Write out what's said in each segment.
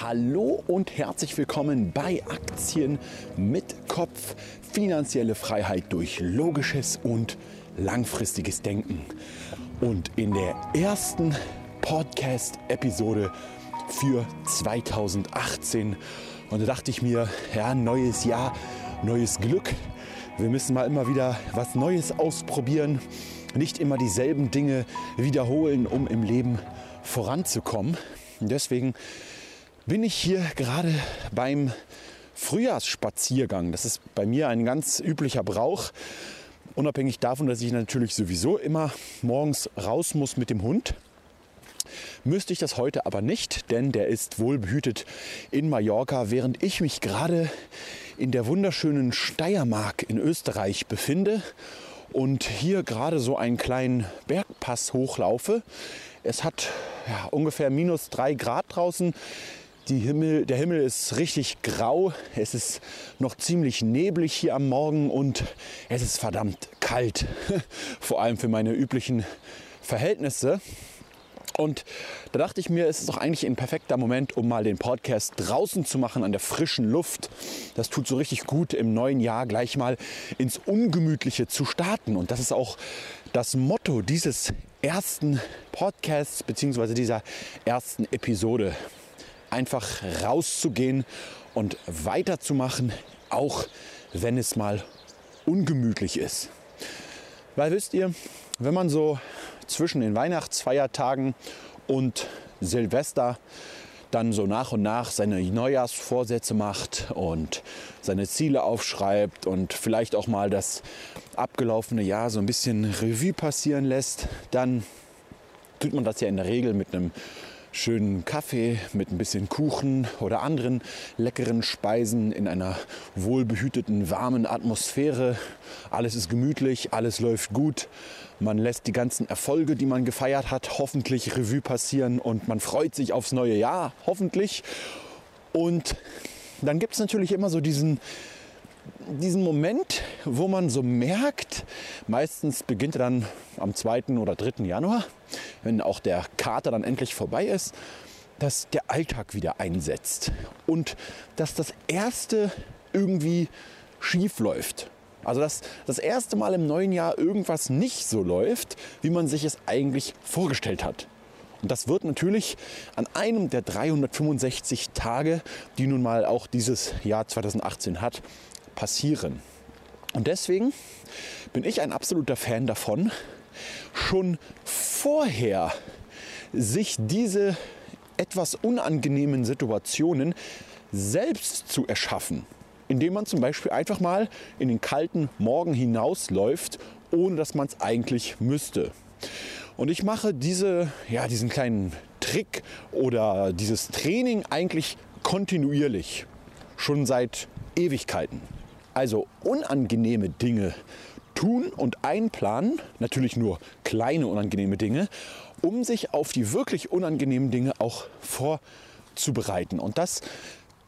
Hallo und herzlich willkommen bei Aktien mit Kopf. Finanzielle Freiheit durch logisches und langfristiges Denken. Und in der ersten Podcast-Episode für 2018. Und da dachte ich mir, ja, neues Jahr, neues Glück. Wir müssen mal immer wieder was Neues ausprobieren. Nicht immer dieselben Dinge wiederholen, um im Leben voranzukommen. Und deswegen bin ich hier gerade beim Frühjahrsspaziergang. Das ist bei mir ein ganz üblicher Brauch. Unabhängig davon, dass ich natürlich sowieso immer morgens raus muss mit dem Hund. Müsste ich das heute aber nicht, denn der ist wohlbehütet in Mallorca, während ich mich gerade in der wunderschönen Steiermark in Österreich befinde und hier gerade so einen kleinen Bergpass hochlaufe. Es hat ja, ungefähr minus drei Grad draußen. Himmel, der Himmel ist richtig grau. Es ist noch ziemlich neblig hier am Morgen und es ist verdammt kalt. Vor allem für meine üblichen Verhältnisse. Und da dachte ich mir, es ist doch eigentlich ein perfekter Moment, um mal den Podcast draußen zu machen, an der frischen Luft. Das tut so richtig gut, im neuen Jahr gleich mal ins Ungemütliche zu starten. Und das ist auch das Motto dieses ersten Podcasts bzw. dieser ersten Episode einfach rauszugehen und weiterzumachen, auch wenn es mal ungemütlich ist. Weil wisst ihr, wenn man so zwischen den Weihnachtsfeiertagen und Silvester dann so nach und nach seine Neujahrsvorsätze macht und seine Ziele aufschreibt und vielleicht auch mal das abgelaufene Jahr so ein bisschen Revue passieren lässt, dann tut man das ja in der Regel mit einem schönen Kaffee mit ein bisschen Kuchen oder anderen leckeren Speisen in einer wohlbehüteten, warmen Atmosphäre. Alles ist gemütlich, alles läuft gut. Man lässt die ganzen Erfolge, die man gefeiert hat, hoffentlich Revue passieren und man freut sich aufs neue Jahr, hoffentlich. Und dann gibt es natürlich immer so diesen diesen Moment, wo man so merkt, meistens beginnt er dann am 2. oder 3. Januar, wenn auch der Kater dann endlich vorbei ist, dass der Alltag wieder einsetzt und dass das erste irgendwie schief läuft. Also dass das erste Mal im neuen Jahr irgendwas nicht so läuft, wie man sich es eigentlich vorgestellt hat. Und das wird natürlich an einem der 365 Tage, die nun mal auch dieses Jahr 2018 hat, passieren. Und deswegen bin ich ein absoluter Fan davon, schon vorher sich diese etwas unangenehmen Situationen selbst zu erschaffen. Indem man zum Beispiel einfach mal in den kalten Morgen hinausläuft, ohne dass man es eigentlich müsste. Und ich mache diese, ja, diesen kleinen Trick oder dieses Training eigentlich kontinuierlich. Schon seit Ewigkeiten. Also unangenehme Dinge tun und einplanen, natürlich nur kleine unangenehme Dinge, um sich auf die wirklich unangenehmen Dinge auch vorzubereiten. Und das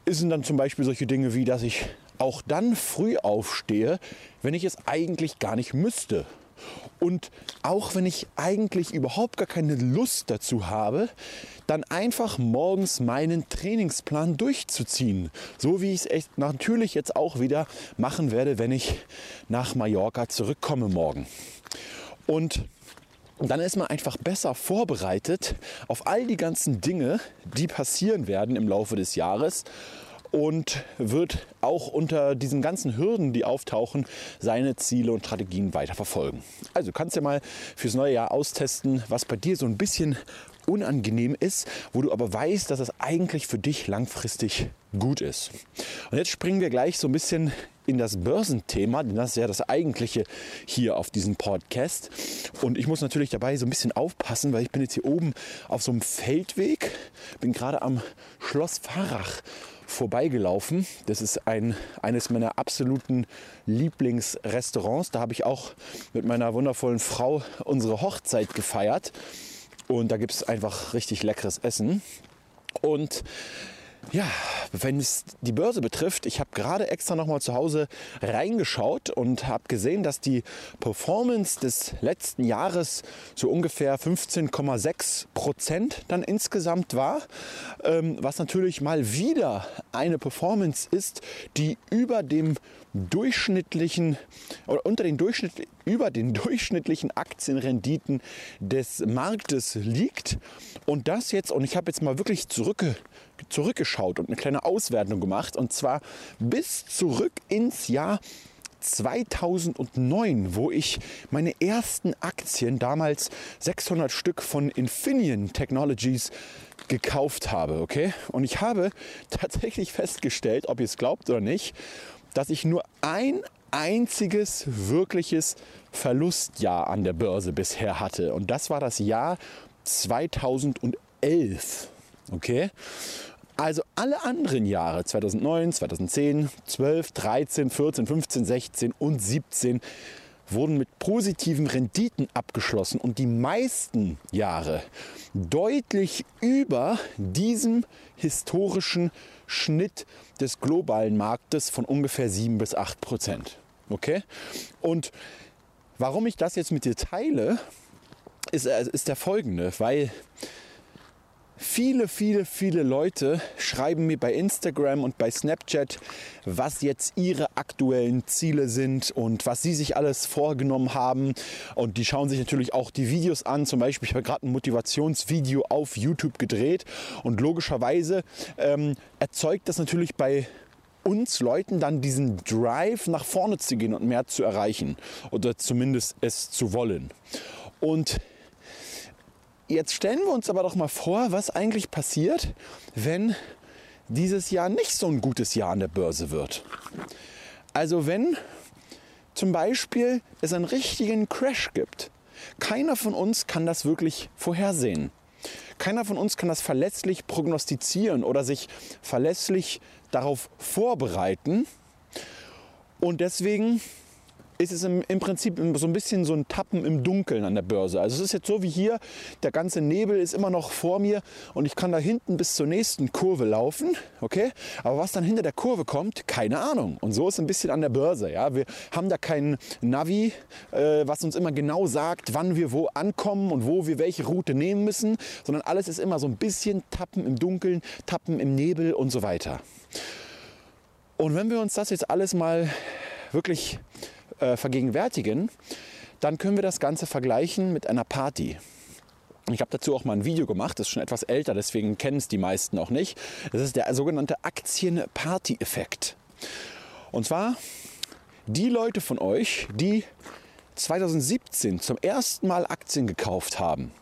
sind dann zum Beispiel solche Dinge wie, dass ich auch dann früh aufstehe, wenn ich es eigentlich gar nicht müsste. Und auch wenn ich eigentlich überhaupt gar keine Lust dazu habe, dann einfach morgens meinen Trainingsplan durchzuziehen. So wie ich es natürlich jetzt auch wieder machen werde, wenn ich nach Mallorca zurückkomme morgen. Und dann ist man einfach besser vorbereitet auf all die ganzen Dinge, die passieren werden im Laufe des Jahres und wird auch unter diesen ganzen Hürden, die auftauchen, seine Ziele und Strategien weiter verfolgen. Also kannst du ja mal fürs neue Jahr austesten, was bei dir so ein bisschen unangenehm ist, wo du aber weißt, dass es eigentlich für dich langfristig gut ist. Und jetzt springen wir gleich so ein bisschen in das Börsenthema, denn das ist ja das eigentliche hier auf diesem Podcast. Und ich muss natürlich dabei so ein bisschen aufpassen, weil ich bin jetzt hier oben auf so einem Feldweg, bin gerade am Schloss Farach vorbeigelaufen. Das ist ein, eines meiner absoluten Lieblingsrestaurants. Da habe ich auch mit meiner wundervollen Frau unsere Hochzeit gefeiert. Und da gibt es einfach richtig leckeres Essen. Und Ja, wenn es die Börse betrifft, ich habe gerade extra noch mal zu Hause reingeschaut und habe gesehen, dass die Performance des letzten Jahres so ungefähr 15,6 Prozent dann insgesamt war, ähm, was natürlich mal wieder eine Performance ist, die über dem durchschnittlichen oder unter den Durchschnitt, über den durchschnittlichen Aktienrenditen des Marktes liegt. Und das jetzt, und ich habe jetzt mal wirklich zurückge, zurückgeschaut und eine kleine Auswertung gemacht, und zwar bis zurück ins Jahr 2009, wo ich meine ersten Aktien, damals 600 Stück von Infineon Technologies, gekauft habe. Okay? Und ich habe tatsächlich festgestellt, ob ihr es glaubt oder nicht, dass ich nur ein einziges wirkliches Verlustjahr an der Börse bisher hatte. Und das war das Jahr 2011. Okay? Also alle anderen Jahre, 2009, 2010, 12, 13, 14, 15, 16 und 17, wurden mit positiven Renditen abgeschlossen und die meisten Jahre deutlich über diesem historischen Schnitt des globalen Marktes von ungefähr 7 bis 8 Prozent. Okay? Und warum ich das jetzt mit dir teile, ist, äh, ist der folgende, weil Viele, viele, viele Leute schreiben mir bei Instagram und bei Snapchat, was jetzt ihre aktuellen Ziele sind und was sie sich alles vorgenommen haben. Und die schauen sich natürlich auch die Videos an. Zum Beispiel, ich habe gerade ein Motivationsvideo auf YouTube gedreht. Und logischerweise ähm, erzeugt das natürlich bei uns Leuten dann diesen Drive nach vorne zu gehen und mehr zu erreichen. Oder zumindest es zu wollen. Und Jetzt stellen wir uns aber doch mal vor, was eigentlich passiert, wenn dieses Jahr nicht so ein gutes Jahr an der Börse wird. Also wenn zum Beispiel es einen richtigen Crash gibt. Keiner von uns kann das wirklich vorhersehen. Keiner von uns kann das verlässlich prognostizieren oder sich verlässlich darauf vorbereiten. Und deswegen ist es im, im, Prinzip so ein bisschen so ein Tappen im Dunkeln an der Börse. Also es ist jetzt so wie hier, der ganze Nebel ist immer noch vor mir und ich kann da hinten bis zur nächsten Kurve laufen, okay? Aber was dann hinter der Kurve kommt, keine Ahnung. Und so ist es ein bisschen an der Börse, ja? Wir haben da kein Navi, äh, was uns immer genau sagt, wann wir wo ankommen und wo wir welche Route nehmen müssen, sondern alles ist immer so ein bisschen Tappen im Dunkeln, Tappen im Nebel und so weiter. Und wenn wir uns das jetzt alles mal wirklich äh, vergegenwärtigen, dann können wir das Ganze vergleichen mit einer Party. Ich habe dazu auch mal ein Video gemacht, das ist schon etwas älter, deswegen kennen es die meisten auch nicht. Das ist der sogenannte Aktien-Party-Effekt. Und zwar die Leute von euch, die 2017 zum ersten Mal Aktien gekauft haben,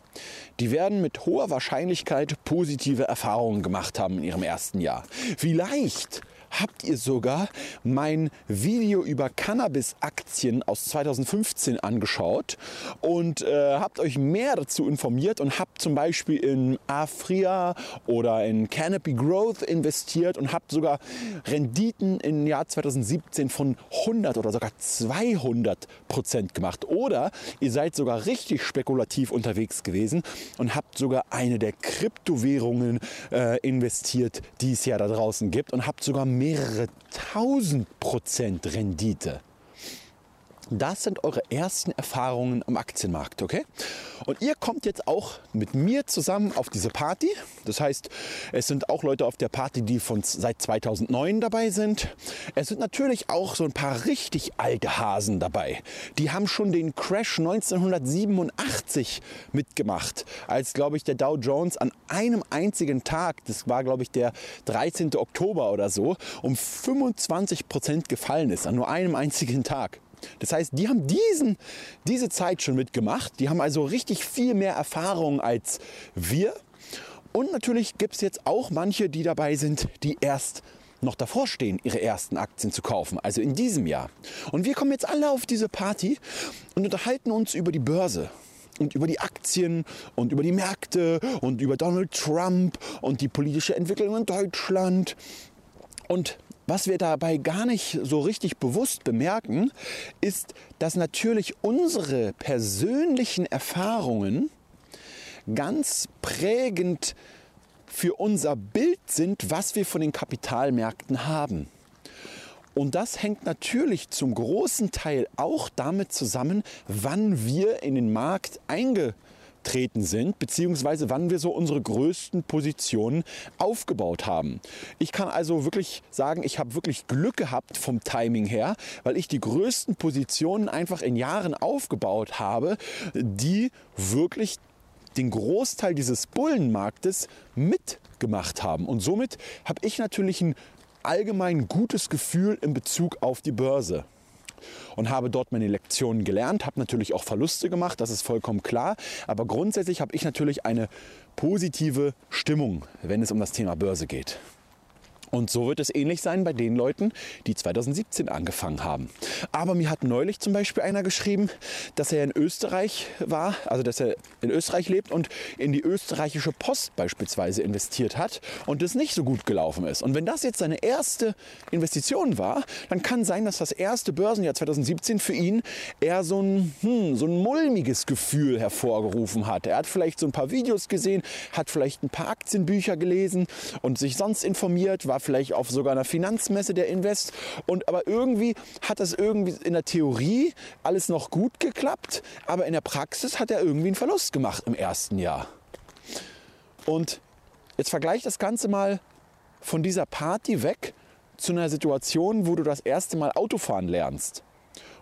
die werden mit hoher Wahrscheinlichkeit positive Erfahrungen gemacht haben in ihrem ersten Jahr. Vielleicht habt ihr sogar mein Video über Cannabis-Aktien aus 2015 angeschaut und äh, habt euch mehr dazu informiert und habt zum Beispiel in Afria oder in Canopy Growth investiert und habt sogar Renditen im Jahr 2017 von 100 oder sogar 200 Prozent gemacht. Oder ihr seid sogar richtig spekulativ unterwegs gewesen und habt sogar eine der Kryptowährungen äh, investiert, die es ja da draußen gibt und habt sogar mehr mehrere tausend Prozent Rendite. Das sind eure ersten Erfahrungen am Aktienmarkt, okay? Und ihr kommt jetzt auch mit mir zusammen auf diese Party. Das heißt, es sind auch Leute auf der Party, die von seit 2009 dabei sind. Es sind natürlich auch so ein paar richtig alte Hasen dabei. Die haben schon den Crash 1987 mitgemacht, als glaube ich der Dow Jones an einem einzigen Tag, das war glaube ich der 13. Oktober oder so, um 25 Prozent gefallen ist an nur einem einzigen Tag. Das heißt, die haben diesen, diese Zeit schon mitgemacht. Die haben also richtig viel mehr Erfahrung als wir. Und natürlich gibt es jetzt auch manche, die dabei sind, die erst noch davor stehen, ihre ersten Aktien zu kaufen, also in diesem Jahr. Und wir kommen jetzt alle auf diese Party und unterhalten uns über die Börse und über die Aktien und über die Märkte und über Donald Trump und die politische Entwicklung in Deutschland. Und was wir dabei gar nicht so richtig bewusst bemerken, ist, dass natürlich unsere persönlichen Erfahrungen ganz prägend für unser Bild sind, was wir von den Kapitalmärkten haben. Und das hängt natürlich zum großen Teil auch damit zusammen, wann wir in den Markt eingetreten sind, beziehungsweise wann wir so unsere größten Positionen aufgebaut haben. Ich kann also wirklich sagen, ich habe wirklich Glück gehabt vom Timing her, weil ich die größten Positionen einfach in Jahren aufgebaut habe, die wirklich den Großteil dieses Bullenmarktes mitgemacht haben. Und somit habe ich natürlich ein allgemein gutes Gefühl in Bezug auf die Börse und habe dort meine Lektionen gelernt, habe natürlich auch Verluste gemacht, das ist vollkommen klar, aber grundsätzlich habe ich natürlich eine positive Stimmung, wenn es um das Thema Börse geht. Und so wird es ähnlich sein bei den Leuten, die 2017 angefangen haben. Aber mir hat neulich zum Beispiel einer geschrieben, dass er in Österreich war, also dass er in Österreich lebt und in die österreichische Post beispielsweise investiert hat und es nicht so gut gelaufen ist. Und wenn das jetzt seine erste Investition war, dann kann sein, dass das erste Börsenjahr 2017 für ihn eher so ein, hm, so ein mulmiges Gefühl hervorgerufen hat. Er hat vielleicht so ein paar Videos gesehen, hat vielleicht ein paar Aktienbücher gelesen und sich sonst informiert, war vielleicht auf sogar einer Finanzmesse der Invest. Und aber irgendwie hat das irgendwie in der Theorie alles noch gut geklappt, aber in der Praxis hat er irgendwie einen Verlust gemacht im ersten Jahr. Und jetzt vergleich das Ganze mal von dieser Party weg zu einer Situation, wo du das erste Mal Autofahren lernst.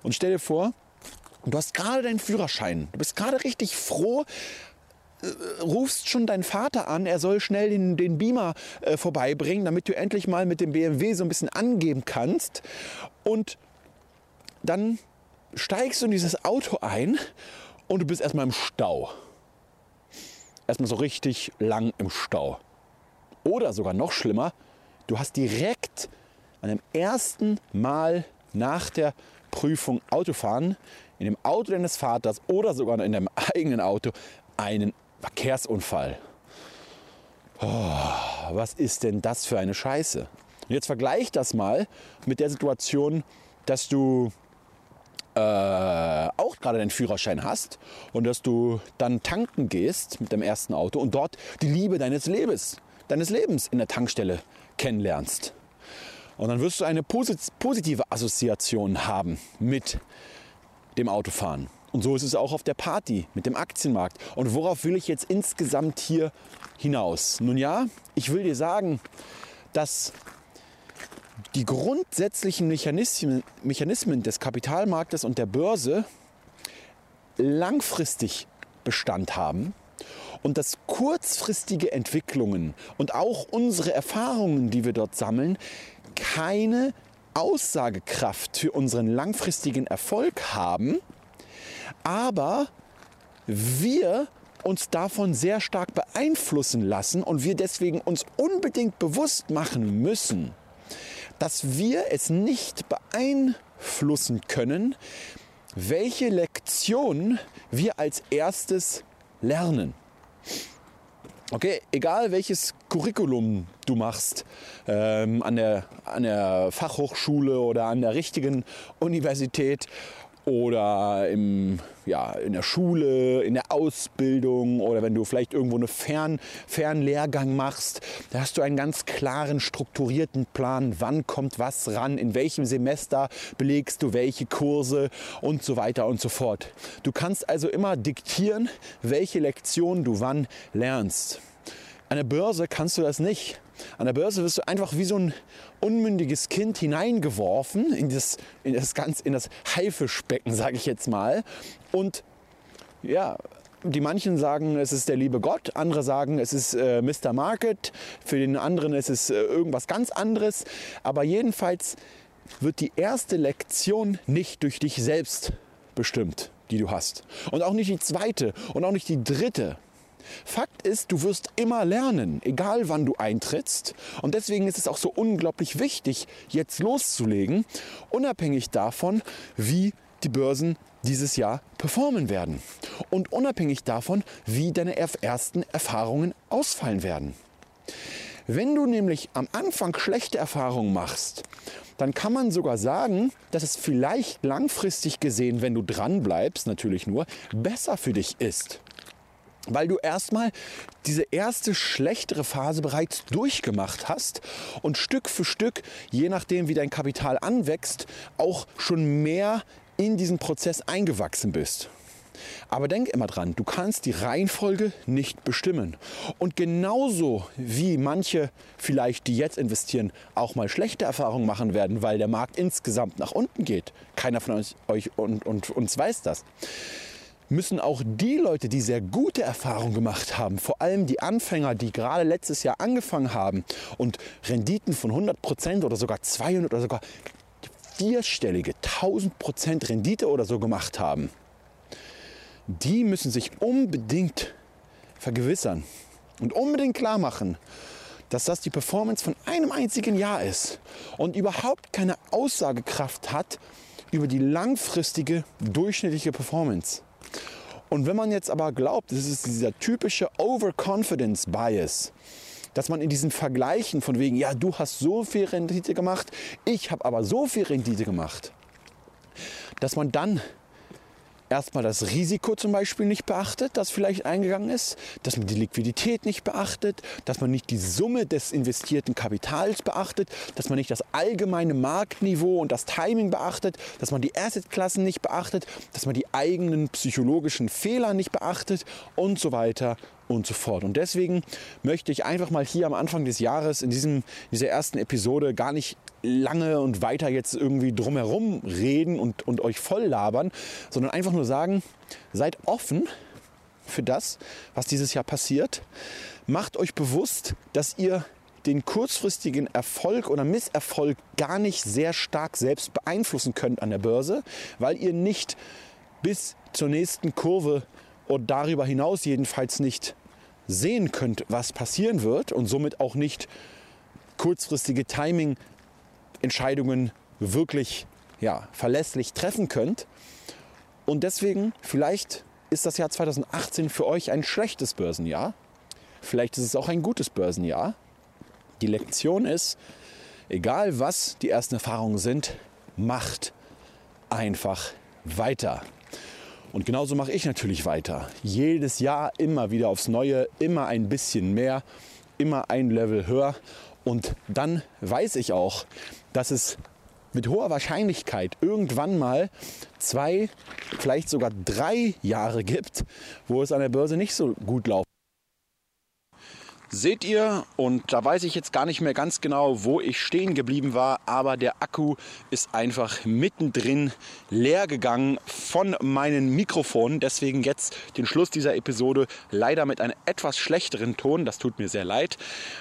Und stell dir vor, du hast gerade deinen Führerschein. Du bist gerade richtig froh, rufst schon deinen Vater an, er soll schnell den, den Beamer äh, vorbeibringen, damit du endlich mal mit dem BMW so ein bisschen angeben kannst. Und dann steigst du in dieses Auto ein und du bist erstmal im Stau. Erstmal so richtig lang im Stau. Oder sogar noch schlimmer, du hast direkt an dem ersten Mal nach der Prüfung Autofahren in dem Auto deines Vaters oder sogar in deinem eigenen Auto einen Verkehrsunfall. Oh, was ist denn das für eine Scheiße? Und jetzt vergleich das mal mit der Situation, dass du äh, auch gerade deinen Führerschein hast und dass du dann tanken gehst mit dem ersten Auto und dort die Liebe deines Lebens, deines Lebens in der Tankstelle kennenlernst. Und dann wirst du eine positive Assoziation haben mit dem Autofahren. Und so ist es auch auf der Party mit dem Aktienmarkt. Und worauf will ich jetzt insgesamt hier hinaus? Nun ja, ich will dir sagen, dass die grundsätzlichen Mechanismen, Mechanismen des Kapitalmarktes und der Börse langfristig Bestand haben und dass kurzfristige Entwicklungen und auch unsere Erfahrungen, die wir dort sammeln, keine Aussagekraft für unseren langfristigen Erfolg haben, aber wir uns davon sehr stark beeinflussen lassen und wir deswegen uns unbedingt bewusst machen müssen, dass wir es nicht beeinflussen können, welche Lektion wir als erstes lernen. Okay, egal welches Curriculum du machst, ähm, an, der, an der Fachhochschule oder an der richtigen Universität oder im, ja, in der Schule, in der Ausbildung oder wenn du vielleicht irgendwo einen Fern, Fernlehrgang machst, da hast du einen ganz klaren, strukturierten Plan, wann kommt was ran, in welchem Semester belegst du welche Kurse und so weiter und so fort. Du kannst also immer diktieren, welche Lektion du wann lernst. An der Börse kannst du das nicht. An der Börse wirst du einfach wie so ein unmündiges Kind hineingeworfen in das, in das, ganz, in das Haifischbecken, sage ich jetzt mal. Und ja, die manchen sagen, es ist der liebe Gott, andere sagen, es ist äh, Mr. Market, für den anderen ist es äh, irgendwas ganz anderes. Aber jedenfalls wird die erste Lektion nicht durch dich selbst bestimmt, die du hast. Und auch nicht die zweite und auch nicht die dritte. Fakt ist, du wirst immer lernen, egal wann du eintrittst. Und deswegen ist es auch so unglaublich wichtig, jetzt loszulegen, unabhängig davon, wie die Börsen dieses Jahr performen werden. Und unabhängig davon, wie deine ersten Erfahrungen ausfallen werden. Wenn du nämlich am Anfang schlechte Erfahrungen machst, dann kann man sogar sagen, dass es vielleicht langfristig gesehen, wenn du dran bleibst, natürlich nur, besser für dich ist. Weil du erstmal diese erste schlechtere Phase bereits durchgemacht hast und Stück für Stück, je nachdem wie dein Kapital anwächst, auch schon mehr in diesen Prozess eingewachsen bist. Aber denk immer dran, du kannst die Reihenfolge nicht bestimmen. Und genauso wie manche vielleicht, die jetzt investieren, auch mal schlechte Erfahrungen machen werden, weil der Markt insgesamt nach unten geht. Keiner von euch und, und uns weiß das müssen auch die Leute, die sehr gute Erfahrungen gemacht haben, vor allem die Anfänger, die gerade letztes Jahr angefangen haben und Renditen von 100% oder sogar 200 oder sogar vierstellige 1000% Rendite oder so gemacht haben, die müssen sich unbedingt vergewissern und unbedingt klar machen, dass das die Performance von einem einzigen Jahr ist und überhaupt keine Aussagekraft hat über die langfristige durchschnittliche Performance. Und wenn man jetzt aber glaubt, das ist dieser typische Overconfidence Bias, dass man in diesen Vergleichen von wegen, ja, du hast so viel Rendite gemacht, ich habe aber so viel Rendite gemacht, dass man dann erstmal das Risiko zum Beispiel nicht beachtet, das vielleicht eingegangen ist, dass man die Liquidität nicht beachtet, dass man nicht die Summe des investierten Kapitals beachtet, dass man nicht das allgemeine Marktniveau und das Timing beachtet, dass man die Assetklassen nicht beachtet, dass man die eigenen psychologischen Fehler nicht beachtet und so weiter und so fort. Und deswegen möchte ich einfach mal hier am Anfang des Jahres in diesem, dieser ersten Episode gar nicht lange und weiter jetzt irgendwie drumherum reden und, und euch voll labern, sondern einfach nur sagen, seid offen für das, was dieses Jahr passiert. Macht euch bewusst, dass ihr den kurzfristigen Erfolg oder Misserfolg gar nicht sehr stark selbst beeinflussen könnt an der Börse, weil ihr nicht bis zur nächsten Kurve und darüber hinaus jedenfalls nicht sehen könnt, was passieren wird und somit auch nicht kurzfristige Timing-Entscheidungen wirklich ja, verlässlich treffen könnt. Und deswegen, vielleicht ist das Jahr 2018 für euch ein schlechtes Börsenjahr. Vielleicht ist es auch ein gutes Börsenjahr. Die Lektion ist, egal was die ersten Erfahrungen sind, macht einfach weiter. Und genauso mache ich natürlich weiter. Jedes Jahr immer wieder aufs Neue, immer ein bisschen mehr, immer ein Level höher. Und dann weiß ich auch, dass es mit hoher Wahrscheinlichkeit irgendwann mal zwei, vielleicht sogar drei Jahre gibt, wo es an der Börse nicht so gut läuft seht ihr und da weiß ich jetzt gar nicht mehr ganz genau, wo ich stehen geblieben war, aber der Akku ist einfach mittendrin leer gegangen von meinen Mikrofonen. Deswegen jetzt den Schluss dieser Episode leider mit einem etwas schlechteren Ton. Das tut mir sehr leid,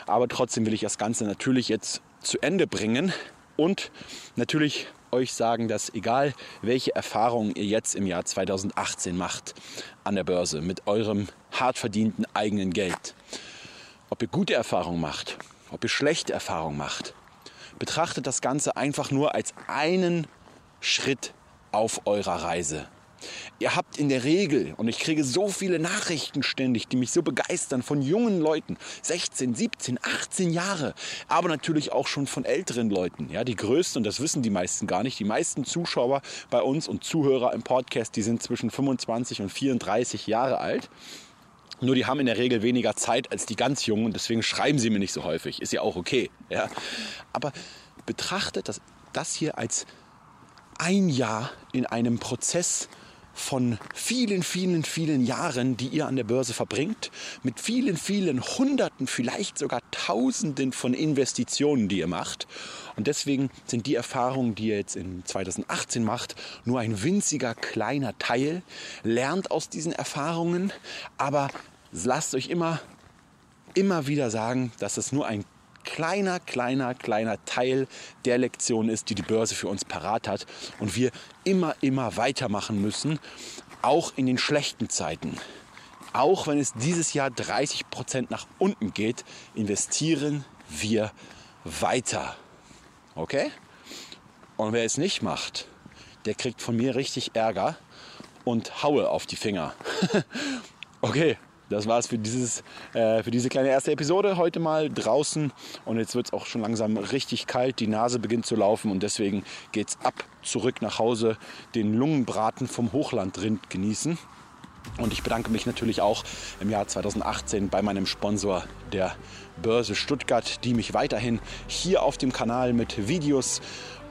aber trotzdem will ich das Ganze natürlich jetzt zu Ende bringen und natürlich euch sagen, dass egal welche Erfahrungen ihr jetzt im Jahr 2018 macht an der Börse mit eurem hart verdienten eigenen Geld, ob ihr gute Erfahrungen macht, ob ihr schlechte Erfahrungen macht, betrachtet das Ganze einfach nur als einen Schritt auf eurer Reise. Ihr habt in der Regel, und ich kriege so viele Nachrichten ständig, die mich so begeistern, von jungen Leuten, 16, 17, 18 Jahre, aber natürlich auch schon von älteren Leuten. Ja, die größten, und das wissen die meisten gar nicht, die meisten Zuschauer bei uns und Zuhörer im Podcast, die sind zwischen 25 und 34 Jahre alt. Nur die haben in der Regel weniger Zeit als die ganz Jungen und deswegen schreiben sie mir nicht so häufig. Ist ja auch okay. Ja? Aber betrachtet das, das hier als ein Jahr in einem Prozess von vielen, vielen, vielen Jahren, die ihr an der Börse verbringt, mit vielen, vielen Hunderten, vielleicht sogar Tausenden von Investitionen, die ihr macht. Und deswegen sind die Erfahrungen, die ihr jetzt in 2018 macht, nur ein winziger kleiner Teil. Lernt aus diesen Erfahrungen, aber lasst euch immer, immer wieder sagen, dass es nur ein kleiner, kleiner, kleiner Teil der Lektion ist, die die Börse für uns parat hat und wir immer, immer weitermachen müssen, auch in den schlechten Zeiten. Auch wenn es dieses Jahr 30 Prozent nach unten geht, investieren wir weiter. Okay? Und wer es nicht macht, der kriegt von mir richtig Ärger und haue auf die Finger. okay, das war es für, äh, für diese kleine erste Episode heute mal draußen. Und jetzt wird es auch schon langsam richtig kalt. Die Nase beginnt zu laufen und deswegen geht es ab, zurück nach Hause, den Lungenbraten vom Hochlandrind genießen. Und ich bedanke mich natürlich auch im Jahr 2018 bei meinem Sponsor der Börse Stuttgart, die mich weiterhin hier auf dem Kanal mit Videos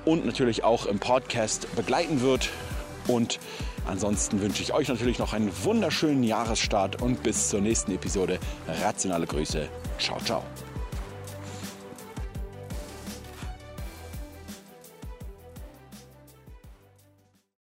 und natürlich auch im Podcast begleiten wird. Und ansonsten wünsche ich euch natürlich noch einen wunderschönen Jahresstart und bis zur nächsten Episode. Rationale Grüße. Ciao, ciao.